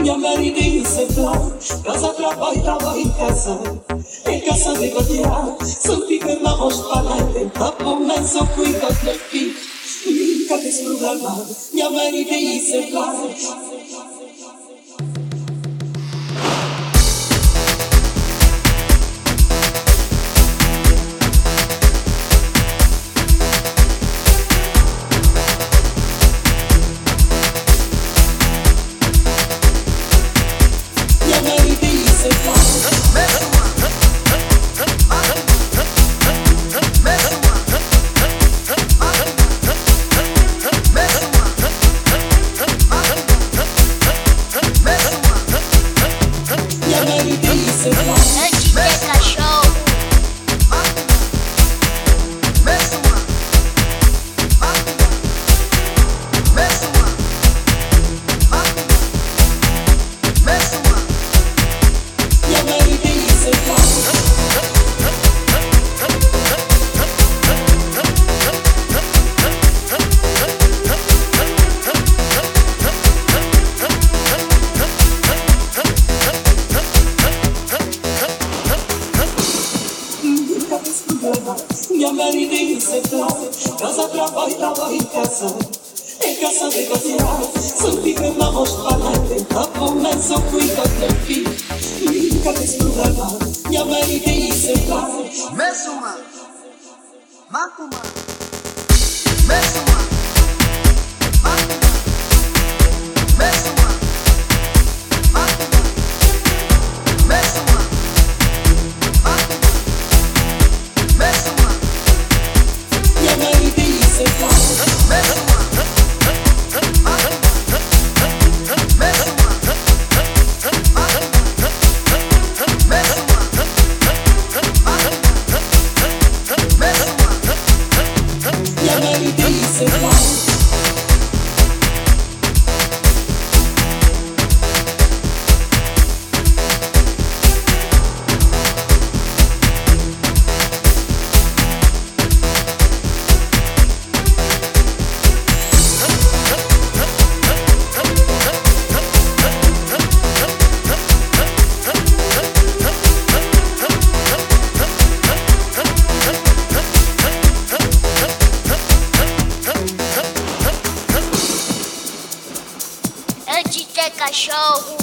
Minha marido se plan, casa trabalho, trabalho em casa. Em casa de gotear, viver na rocha para tentar começar cuidar do filho. Nunca tem problema. Minha marido se Minha marido se faz, casa trabalho, trabalho em casa. Em casa de são viver na voz para tentar começar a cuidar do filho. Nunca problema, minha marido se faz. Mesuma, Makuma, Mesuma. Ter cachorro.